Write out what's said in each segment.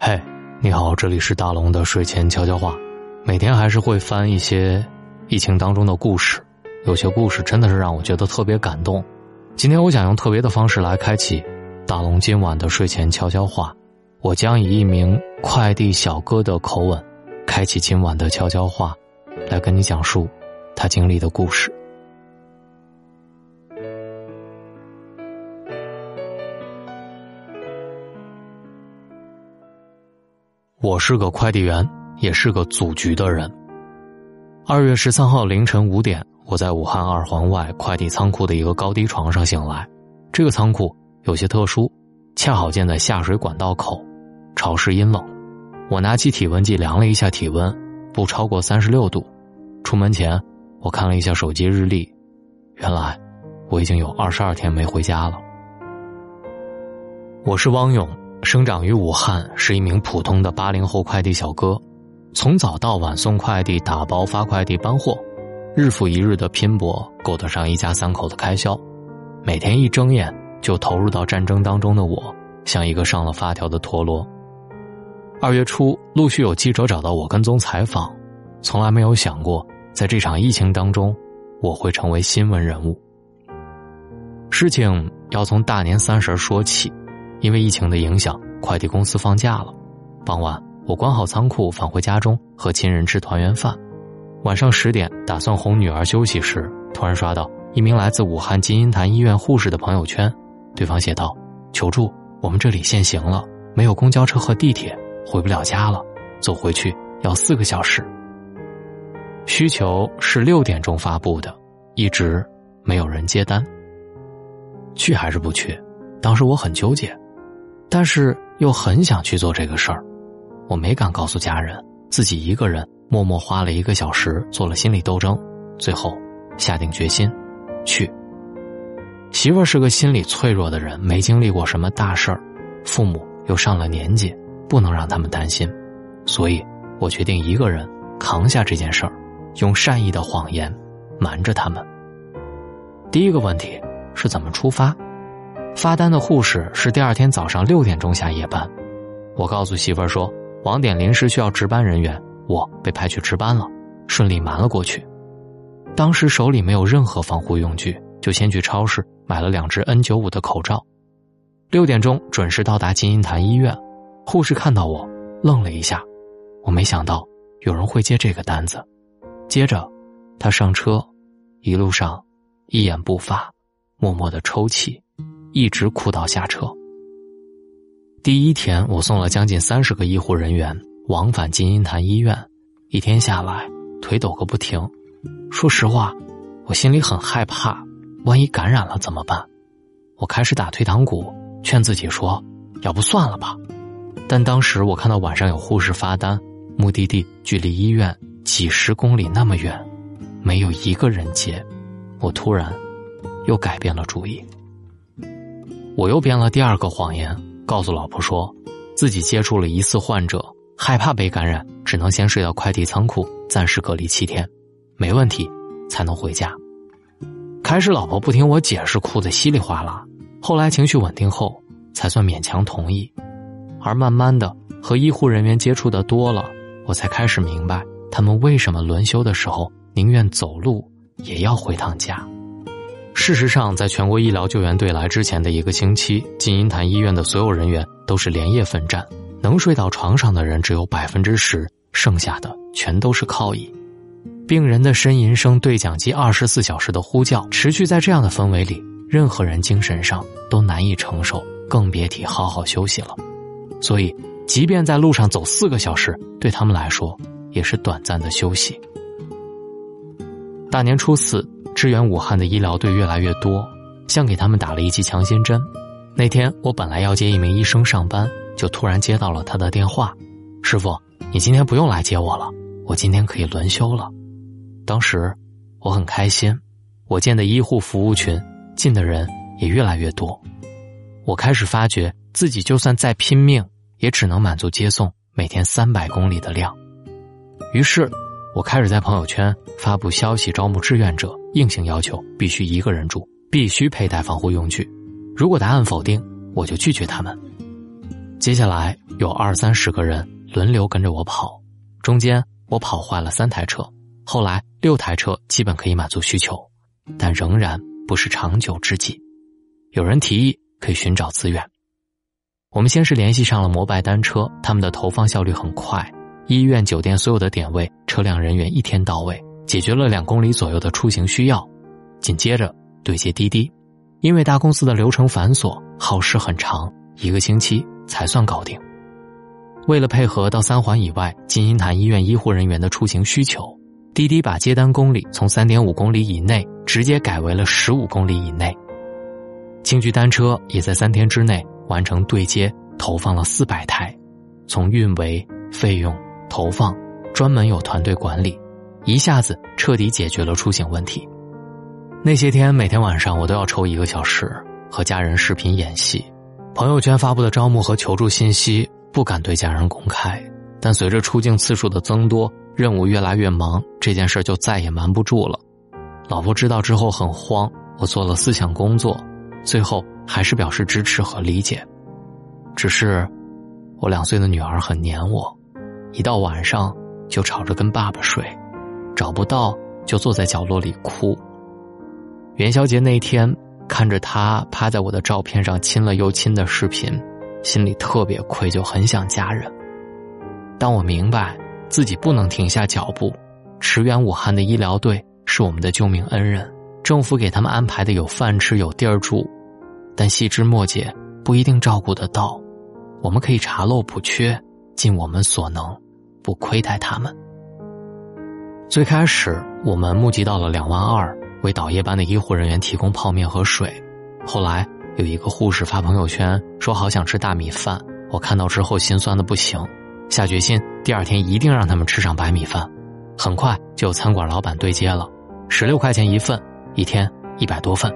嘿，你好，这里是大龙的睡前悄悄话。每天还是会翻一些疫情当中的故事，有些故事真的是让我觉得特别感动。今天我想用特别的方式来开启大龙今晚的睡前悄悄话。我将以一名快递小哥的口吻，开启今晚的悄悄话，来跟你讲述他经历的故事。我是个快递员，也是个组局的人。二月十三号凌晨五点，我在武汉二环外快递仓库的一个高低床上醒来。这个仓库有些特殊，恰好建在下水管道口，潮湿阴冷。我拿起体温计量了一下体温，不超过三十六度。出门前，我看了一下手机日历，原来我已经有二十二天没回家了。我是汪勇。生长于武汉，是一名普通的八零后快递小哥，从早到晚送快递、打包、发快递、搬货，日复一日的拼搏够得上一家三口的开销。每天一睁眼就投入到战争当中的我，像一个上了发条的陀螺。二月初，陆续有记者找到我跟踪采访，从来没有想过在这场疫情当中，我会成为新闻人物。事情要从大年三十说起。因为疫情的影响，快递公司放假了。傍晚，我关好仓库，返回家中和亲人吃团圆饭。晚上十点，打算哄女儿休息时，突然刷到一名来自武汉金银潭医院护士的朋友圈。对方写道：“求助，我们这里限行了，没有公交车和地铁，回不了家了，走回去要四个小时。”需求是六点钟发布的，一直没有人接单。去还是不去？当时我很纠结。但是又很想去做这个事儿，我没敢告诉家人，自己一个人默默花了一个小时做了心理斗争，最后下定决心去。媳妇儿是个心理脆弱的人，没经历过什么大事儿，父母又上了年纪，不能让他们担心，所以我决定一个人扛下这件事儿，用善意的谎言瞒着他们。第一个问题是怎么出发？发单的护士是第二天早上六点钟下夜班，我告诉媳妇儿说网点临时需要值班人员，我被派去值班了，顺利瞒了过去。当时手里没有任何防护用具，就先去超市买了两只 N 九五的口罩。六点钟准时到达金银潭医院，护士看到我愣了一下，我没想到有人会接这个单子。接着，他上车，一路上一言不发，默默的抽泣。一直哭到下车。第一天，我送了将近三十个医护人员往返金银潭医院，一天下来腿抖个不停。说实话，我心里很害怕，万一感染了怎么办？我开始打退堂鼓，劝自己说：“要不算了吧。”但当时我看到晚上有护士发单，目的地距离医院几十公里那么远，没有一个人接，我突然又改变了主意。我又编了第二个谎言，告诉老婆说，自己接触了疑似患者，害怕被感染，只能先睡到快递仓库，暂时隔离七天，没问题才能回家。开始老婆不听我解释，哭得稀里哗啦，后来情绪稳定后，才算勉强同意。而慢慢的和医护人员接触的多了，我才开始明白他们为什么轮休的时候宁愿走路也要回趟家。事实上，在全国医疗救援队来之前的一个星期，金银潭医院的所有人员都是连夜奋战，能睡到床上的人只有百分之十，剩下的全都是靠椅。病人的呻吟声、对讲机二十四小时的呼叫，持续在这样的氛围里，任何人精神上都难以承受，更别提好好休息了。所以，即便在路上走四个小时，对他们来说也是短暂的休息。大年初四。支援武汉的医疗队越来越多，像给他们打了一剂强心针。那天我本来要接一名医生上班，就突然接到了他的电话：“师傅，你今天不用来接我了，我今天可以轮休了。”当时我很开心，我建的医护服务群进的人也越来越多。我开始发觉自己就算再拼命，也只能满足接送每天三百公里的量。于是。我开始在朋友圈发布消息，招募志愿者，硬性要求必须一个人住，必须佩戴防护用具。如果答案否定，我就拒绝他们。接下来有二三十个人轮流跟着我跑，中间我跑坏了三台车，后来六台车基本可以满足需求，但仍然不是长久之计。有人提议可以寻找资源，我们先是联系上了摩拜单车，他们的投放效率很快，医院、酒店所有的点位，车辆人员一天到位，解决了两公里左右的出行需要。紧接着对接滴滴，因为大公司的流程繁琐，耗时很长，一个星期才算搞定。为了配合到三环以外金银潭医院医护人员的出行需求，滴滴把接单公里从三点五公里以内直接改为了十五公里以内。青桔单车也在三天之内完成对接，投放了四百台，从运维、费用、投放，专门有团队管理，一下子彻底解决了出行问题。那些天，每天晚上我都要抽一个小时和家人视频演戏，朋友圈发布的招募和求助信息不敢对家人公开，但随着出镜次数的增多，任务越来越忙，这件事就再也瞒不住了。老婆知道之后很慌，我做了思想工作。最后还是表示支持和理解，只是我两岁的女儿很黏我，一到晚上就吵着跟爸爸睡，找不到就坐在角落里哭。元宵节那天看着他趴在我的照片上亲了又亲的视频，心里特别愧疚，很想家人。但我明白自己不能停下脚步，驰援武汉的医疗队是我们的救命恩人，政府给他们安排的有饭吃有地儿住。但细枝末节不一定照顾得到，我们可以查漏补缺，尽我们所能，不亏待他们。最开始我们募集到了两万二，为倒夜班的医护人员提供泡面和水。后来有一个护士发朋友圈说好想吃大米饭，我看到之后心酸的不行，下决心第二天一定让他们吃上白米饭。很快就有餐馆老板对接了，十六块钱一份，一天一百多份。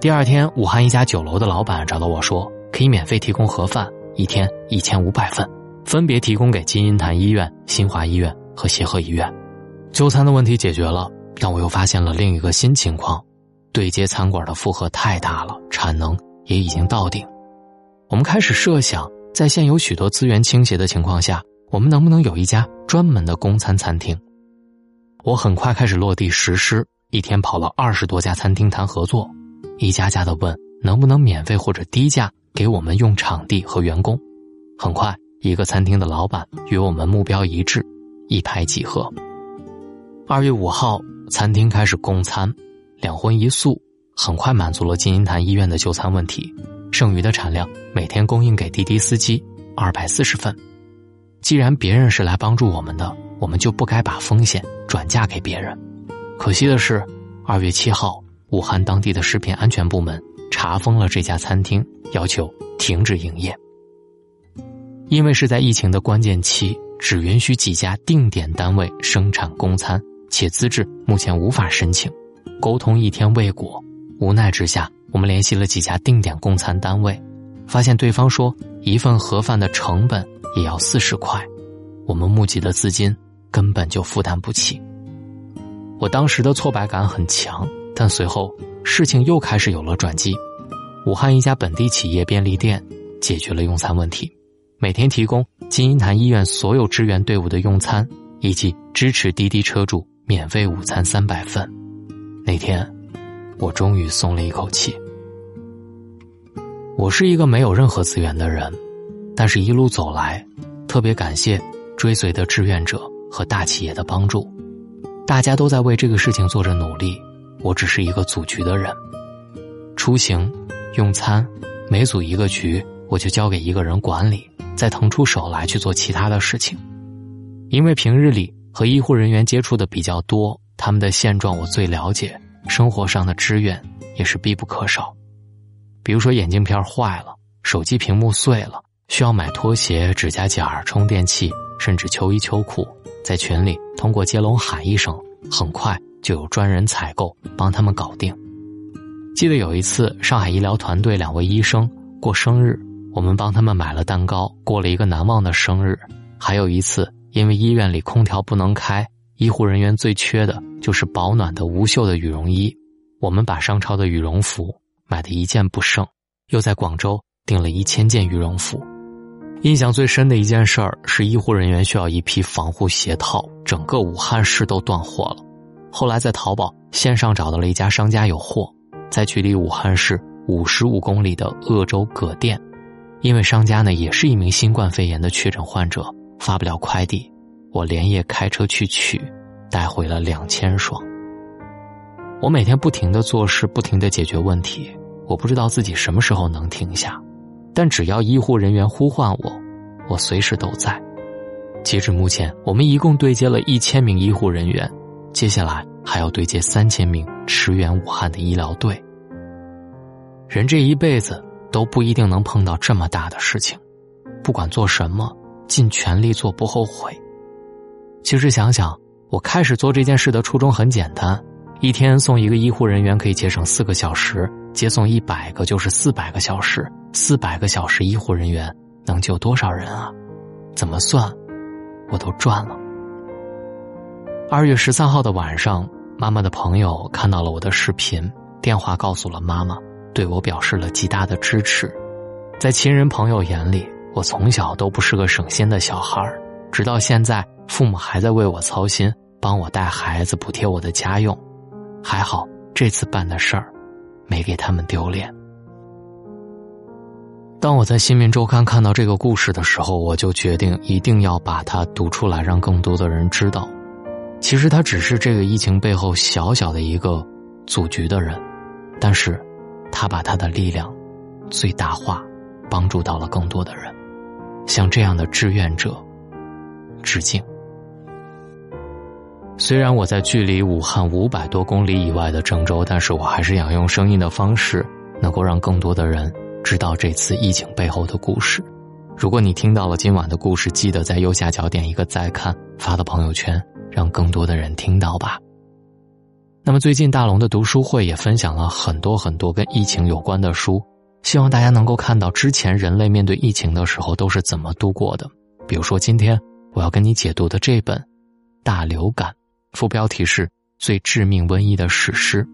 第二天，武汉一家酒楼的老板找到我说，可以免费提供盒饭，一天一千五百份，分别提供给金银潭医院、新华医院和协和医院。就餐的问题解决了，但我又发现了另一个新情况：对接餐馆的负荷太大了，产能也已经到顶。我们开始设想，在现有许多资源倾斜的情况下，我们能不能有一家专门的公餐餐厅？我很快开始落地实施，一天跑了二十多家餐厅谈合作。一家家的问能不能免费或者低价给我们用场地和员工。很快，一个餐厅的老板与我们目标一致，一拍即合。二月五号，餐厅开始供餐，两荤一素，很快满足了金银潭医院的就餐问题。剩余的产量每天供应给滴滴司机二百四十份。既然别人是来帮助我们的，我们就不该把风险转嫁给别人。可惜的是，二月七号。武汉当地的食品安全部门查封了这家餐厅，要求停止营业。因为是在疫情的关键期，只允许几家定点单位生产供餐，且资质目前无法申请。沟通一天未果，无奈之下，我们联系了几家定点供餐单位，发现对方说一份盒饭的成本也要四十块，我们募集的资金根本就负担不起。我当时的挫败感很强。但随后事情又开始有了转机，武汉一家本地企业便利店解决了用餐问题，每天提供金银潭医院所有支援队伍的用餐，以及支持滴滴车主免费午餐三百份。那天，我终于松了一口气。我是一个没有任何资源的人，但是一路走来，特别感谢追随的志愿者和大企业的帮助，大家都在为这个事情做着努力。我只是一个组局的人，出行、用餐，每组一个局，我就交给一个人管理，再腾出手来去做其他的事情。因为平日里和医护人员接触的比较多，他们的现状我最了解，生活上的支援也是必不可少。比如说眼镜片坏了，手机屏幕碎了，需要买拖鞋、指甲剪、充电器，甚至秋衣秋裤，在群里通过接龙喊一声，很快。就有专人采购帮他们搞定。记得有一次，上海医疗团队两位医生过生日，我们帮他们买了蛋糕，过了一个难忘的生日。还有一次，因为医院里空调不能开，医护人员最缺的就是保暖的无袖的羽绒衣，我们把商超的羽绒服买的一件不剩，又在广州订了一千件羽绒服。印象最深的一件事儿是，医护人员需要一批防护鞋套，整个武汉市都断货了。后来在淘宝线上找到了一家商家有货，在距离武汉市五十五公里的鄂州葛店，因为商家呢也是一名新冠肺炎的确诊患者，发不了快递，我连夜开车去取，带回了两千双。我每天不停的做事，不停的解决问题，我不知道自己什么时候能停下。但只要医护人员呼唤我，我随时都在。截至目前，我们一共对接了一千名医护人员，接下来还要对接三千名驰援武汉的医疗队。人这一辈子都不一定能碰到这么大的事情，不管做什么，尽全力做，不后悔。其实想想，我开始做这件事的初衷很简单：一天送一个医护人员可以节省四个小时，接送一百个就是四百个小时。四百个小时，医护人员能救多少人啊？怎么算，我都赚了。二月十三号的晚上，妈妈的朋友看到了我的视频，电话告诉了妈妈，对我表示了极大的支持。在亲人朋友眼里，我从小都不是个省心的小孩儿直到现在，父母还在为我操心，帮我带孩子，补贴我的家用。还好这次办的事儿，没给他们丢脸。当我在《新民周刊》看到这个故事的时候，我就决定一定要把它读出来，让更多的人知道。其实他只是这个疫情背后小小的一个组局的人，但是，他把他的力量最大化，帮助到了更多的人。像这样的志愿者，致敬。虽然我在距离武汉五百多公里以外的郑州，但是我还是想用声音的方式，能够让更多的人。知道这次疫情背后的故事。如果你听到了今晚的故事，记得在右下角点一个再看，发到朋友圈，让更多的人听到吧。那么最近大龙的读书会也分享了很多很多跟疫情有关的书，希望大家能够看到之前人类面对疫情的时候都是怎么度过的。比如说今天我要跟你解读的这本《大流感》，副标题是最致命瘟疫的史诗。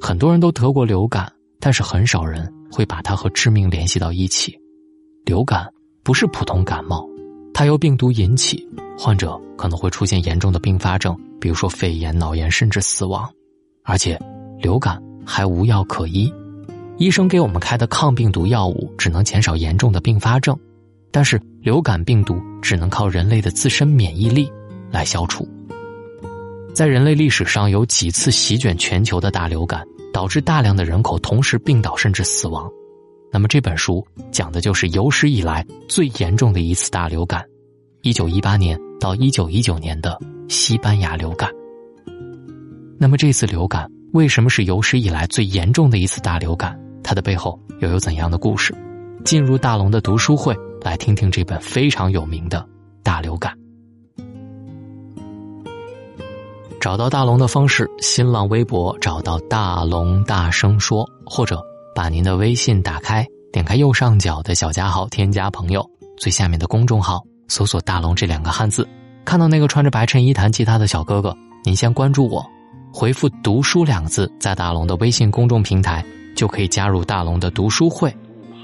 很多人都得过流感，但是很少人。会把它和致命联系到一起。流感不是普通感冒，它由病毒引起，患者可能会出现严重的并发症，比如说肺炎、脑炎，甚至死亡。而且，流感还无药可医，医生给我们开的抗病毒药物只能减少严重的并发症，但是流感病毒只能靠人类的自身免疫力来消除。在人类历史上有几次席卷全球的大流感。导致大量的人口同时病倒甚至死亡，那么这本书讲的就是有史以来最严重的一次大流感，一九一八年到一九一九年的西班牙流感。那么这次流感为什么是有史以来最严重的一次大流感？它的背后又有怎样的故事？进入大龙的读书会，来听听这本非常有名的大流感。找到大龙的方式：新浪微博找到大龙大声说，或者把您的微信打开，点开右上角的小加号，添加朋友，最下面的公众号搜索“大龙”这两个汉字，看到那个穿着白衬衣弹吉他的小哥哥，您先关注我，回复“读书”两个字，在大龙的微信公众平台就可以加入大龙的读书会，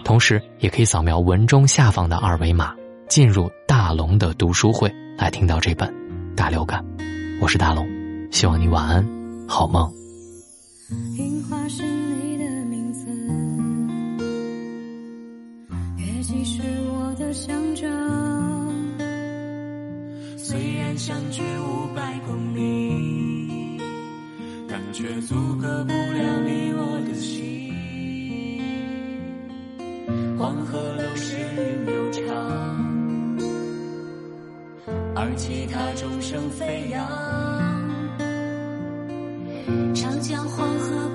同时也可以扫描文中下方的二维码，进入大龙的读书会，来听到这本《大流感》，我是大龙。希望你晚安，好梦。樱花相距五百公里，但却阻隔不了你我的心。黄河流逝云悠长，而其他众生飞扬。长江黄河